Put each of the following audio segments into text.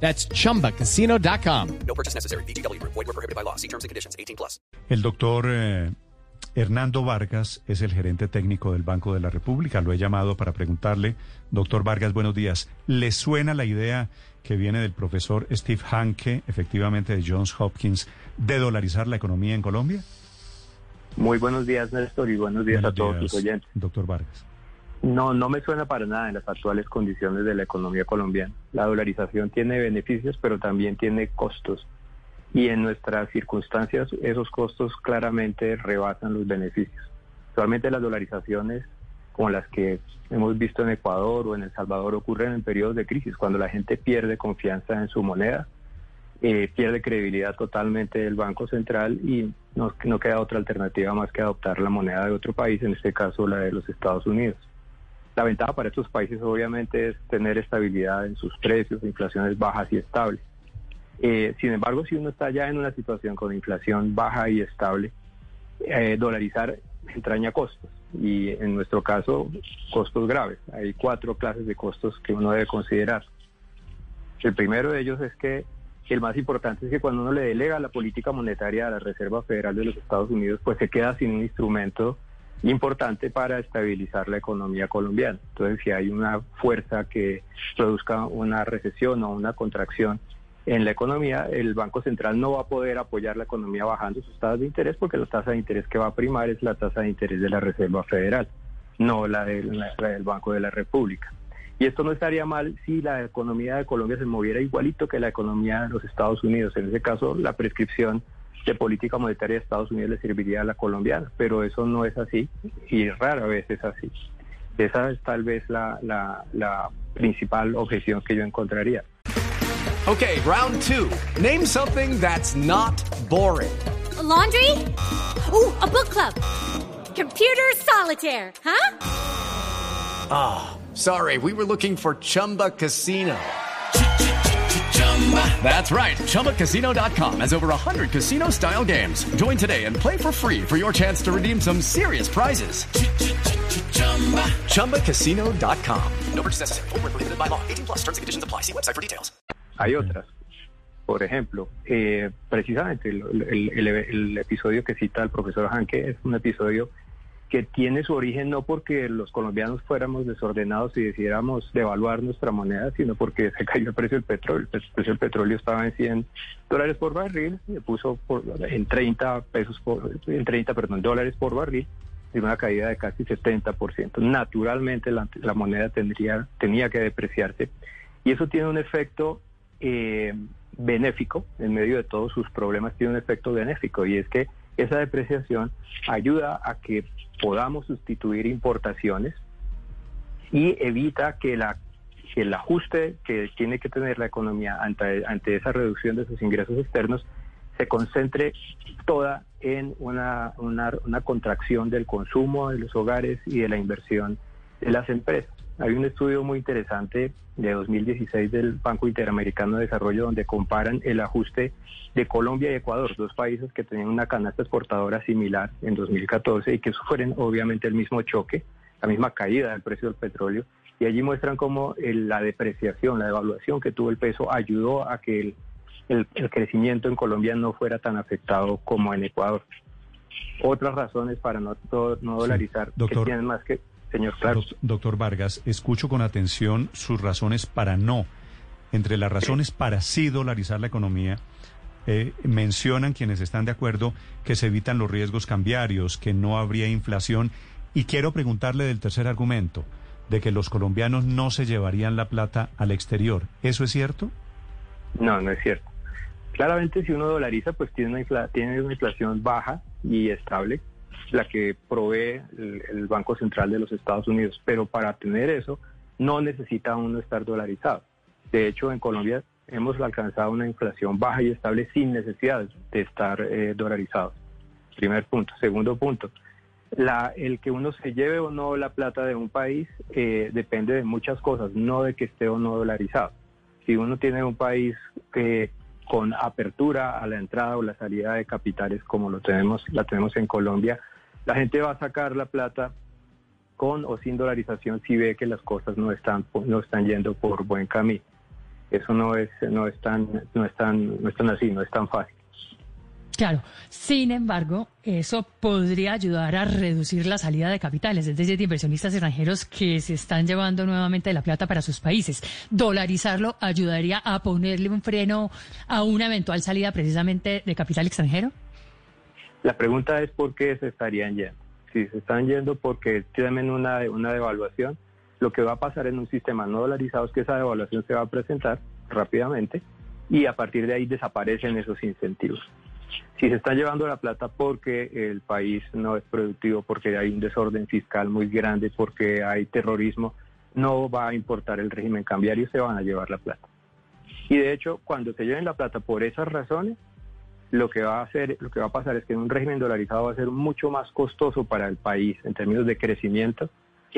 That's chumbacasino.com. No purchase necessary. BGW. Void were prohibited by law. See terms and conditions. 18 plus. El doctor eh, Hernando Vargas es el gerente técnico del Banco de la República. Lo he llamado para preguntarle, doctor Vargas, buenos días. ¿Le suena la idea que viene del profesor Steve Hanke, efectivamente de Johns Hopkins, de dolarizar la economía en Colombia? Muy buenos días, Néstor, y buenos días Buenos a todos días, sus oyentes. Doctor Vargas. No, no me suena para nada en las actuales condiciones de la economía colombiana. La dolarización tiene beneficios, pero también tiene costos. Y en nuestras circunstancias, esos costos claramente rebasan los beneficios. Actualmente las dolarizaciones, como las que hemos visto en Ecuador o en El Salvador, ocurren en periodos de crisis, cuando la gente pierde confianza en su moneda, eh, pierde credibilidad totalmente del Banco Central y no, no queda otra alternativa más que adoptar la moneda de otro país, en este caso la de los Estados Unidos. La ventaja para estos países obviamente es tener estabilidad en sus precios, inflaciones bajas y estables. Eh, sin embargo, si uno está ya en una situación con inflación baja y estable, eh, dolarizar entraña costos y en nuestro caso costos graves. Hay cuatro clases de costos que uno debe considerar. El primero de ellos es que el más importante es que cuando uno le delega la política monetaria a la Reserva Federal de los Estados Unidos, pues se queda sin un instrumento importante para estabilizar la economía colombiana. Entonces, si hay una fuerza que produzca una recesión o una contracción en la economía, el Banco Central no va a poder apoyar la economía bajando sus tasas de interés porque la tasa de interés que va a primar es la tasa de interés de la Reserva Federal, no la, de, la del Banco de la República. Y esto no estaría mal si la economía de Colombia se moviera igualito que la economía de los Estados Unidos. En ese caso, la prescripción de política monetaria de Estados Unidos le serviría a la colombiana, pero eso no es así y rara vez es así. Esa es tal vez la, la, la principal objeción que yo encontraría. Okay, round two. Name something that's not boring. A laundry? Ooh, a book club. Computer solitaire, huh? Ah, sorry, we were looking for Chumba Casino. That's right. ChumbaCasino.com has over 100 casino style games. Join today and play for free for your chance to redeem some serious prizes. ChumbaCasino.com. No purchase necessary. Void were prohibited by law. 18 plus. Terms and conditions apply. See website for details. Hay otras. Por ejemplo, eh, precisamente el, el- el- el episodio que cita el profesor Hanke es un episodio que tiene su origen no porque los colombianos fuéramos desordenados y decidiéramos devaluar nuestra moneda, sino porque se cayó el precio del petróleo. El precio del petróleo estaba en 100 dólares por barril, se puso por, en 30 pesos por, en 30, perdón, dólares por barril, y una caída de casi 70%. Naturalmente la, la moneda tendría, tenía que depreciarse y eso tiene un efecto eh, benéfico, en medio de todos sus problemas tiene un efecto benéfico y es que esa depreciación ayuda a que podamos sustituir importaciones y evita que, el ajuste que tiene que tener la economía ante, ante esa reducción de sus ingresos externos se concentre toda en una, una contracción del consumo de los hogares y de la inversión de las empresas. Hay un estudio muy interesante de 2016 del Banco Interamericano de Desarrollo donde comparan el ajuste de Colombia y Ecuador, dos países que tenían una canasta exportadora similar en 2014 y que sufren obviamente el mismo choque, la misma caída del precio del petróleo. Y allí muestran cómo el- la depreciación, la devaluación que tuvo el peso ayudó a que el, el- el crecimiento en Colombia no fuera tan afectado como en Ecuador. Otras razones para no, no Sí. dolarizar que tienen más que, señor Claro. Doc- Doctor Vargas, escucho con atención sus razones para no. Entre las razones para sí dolarizar la economía, eh, mencionan quienes están de acuerdo que se evitan los riesgos cambiarios, que no habría inflación. Y quiero preguntarle del tercer argumento, de que los colombianos no se llevarían la plata al exterior. ¿Eso es cierto? No, no es cierto. Claramente si uno dolariza, pues tiene una, infla- tiene una inflación baja y estable, la que provee el, Banco Central de los Estados Unidos. Pero para tener eso, no necesita uno estar dolarizado. De hecho, en Colombia hemos alcanzado una inflación baja y estable sin necesidad de estar eh, dolarizados. Primer punto. Segundo punto, el que uno se lleve o no la plata de un país eh, depende de muchas cosas, no de que esté o no dolarizado. Si uno tiene un país que con apertura a la entrada o la salida de capitales como lo tenemos, la tenemos en Colombia, la gente va a sacar la plata con o sin dolarización si ve que las cosas no están no están yendo por buen camino. Eso no es no es tan no es tan no es tan así, no es tan fácil. Claro, sin embargo, eso podría ayudar a reducir la salida de capitales, es decir, de inversionistas extranjeros que se están llevando nuevamente la plata para sus países. Dolarizarlo ayudaría a ponerle un freno a una eventual salida precisamente de capital extranjero. La pregunta es por qué se estarían yendo. Si se están yendo porque tienen una, una devaluación, lo que va a pasar en un sistema no dolarizado es que esa devaluación se va a presentar rápidamente y a partir de ahí desaparecen esos incentivos. Si se está llevando la plata porque el país no es productivo, porque hay un desorden fiscal muy grande, porque hay terrorismo, no va a importar el régimen cambiario, se van a llevar la plata. Y de hecho, cuando se lleven la plata por esas razones, lo que va a hacer, lo que va a pasar es que un régimen dolarizado va a ser mucho más costoso para el país en términos de crecimiento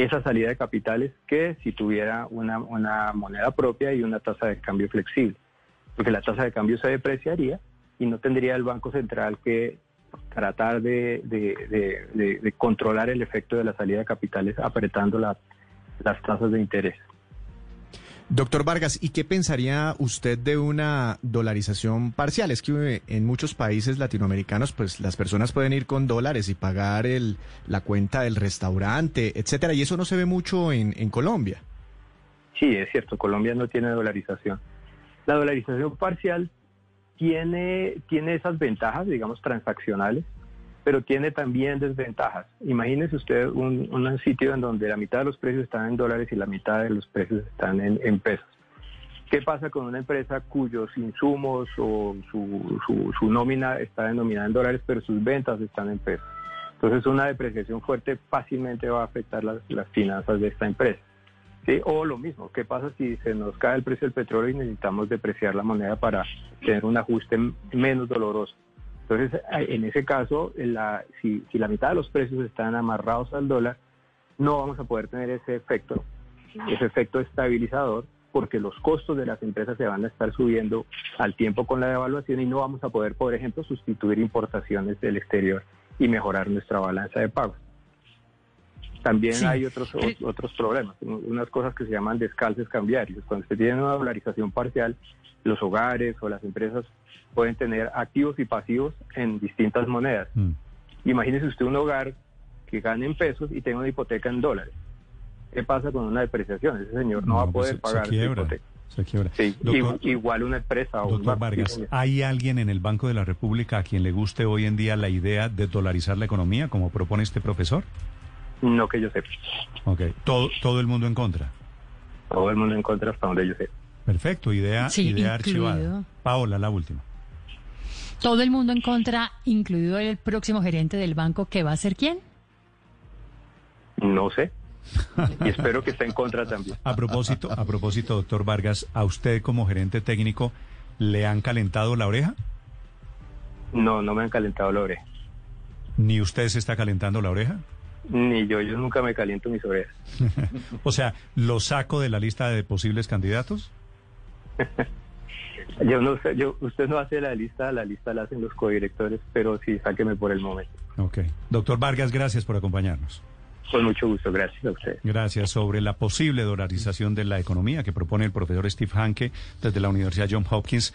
esa salida de capitales que si tuviera una moneda propia y una tasa de cambio flexible, porque la tasa de cambio se depreciaría y no tendría el Banco Central que tratar de, de, controlar el efecto de la salida de capitales apretando las tasas de interés. Doctor Vargas, ¿y qué pensaría usted de una dolarización parcial? Es que en muchos países latinoamericanos, pues las personas pueden ir con dólares y pagar el, la cuenta del restaurante, etcétera, y eso no se ve mucho en, en Colombia. Sí, es cierto, Colombia no tiene dolarización. La dolarización parcial tiene, tiene esas ventajas, digamos, transaccionales, pero tiene también desventajas. Imagínese usted un, un, sitio en donde la mitad de los precios están en dólares y la mitad de los precios están en, pesos. ¿Qué pasa con una empresa cuyos insumos o su, su, su, nómina está denominada en dólares, pero sus ventas están en pesos? Entonces una depreciación fuerte fácilmente va a afectar las, las finanzas de esta empresa. O lo mismo, ¿qué pasa si se nos cae el precio del petróleo y necesitamos depreciar la moneda para tener un ajuste menos doloroso? Entonces, en ese caso, si, si la mitad de los precios están amarrados al dólar, no vamos a poder tener ese efecto, ese efecto estabilizador, porque los costos de las empresas se van a estar subiendo al tiempo con la devaluación y no vamos a poder, por ejemplo, sustituir importaciones del exterior y mejorar nuestra balanza de pagos. También hay otros, otros problemas, unas cosas que se llaman descalces cambiarios. Cuando se tiene una dolarización parcial, los hogares o las empresas pueden tener activos y pasivos en distintas monedas. Mm. Imagínese usted un hogar que gane en pesos y tenga una hipoteca en dólares. ¿Qué pasa con una depreciación? Ese señor no, va a pues poder pagar su hipoteca. Se quiebra. Sí, igual una empresa o Doctor Vargas, ¿hay alguien en el Banco de la República a quien le guste hoy en día la idea de dolarizar la economía, como propone este profesor? No que yo sepa. Ok. ¿Todo, todo el mundo en contra? Todo el mundo en contra hasta donde yo sé. Perfecto, idea, idea archivada. Paola, la última. Todo el mundo en contra, incluido el próximo gerente del banco, que va a ser quién? No sé. y espero que esté en contra también. A propósito, a propósito, doctor Vargas, ¿a usted como gerente técnico le han calentado la oreja? No, no me han calentado la oreja. ¿Ni usted se está calentando la oreja? Ni yo, yo nunca me caliento mis orejas. o sea, ¿lo saco de la lista de posibles candidatos? yo no sé, yo, usted no hace la lista, la lista la hacen los codirectores, pero sí, sáqueme por el momento. Ok. Doctor Vargas, gracias por acompañarnos. Con mucho gusto, gracias a usted. Gracias. Sobre la posible dolarización de la economía que propone el profesor Steve Hanke desde la Universidad John Hopkins.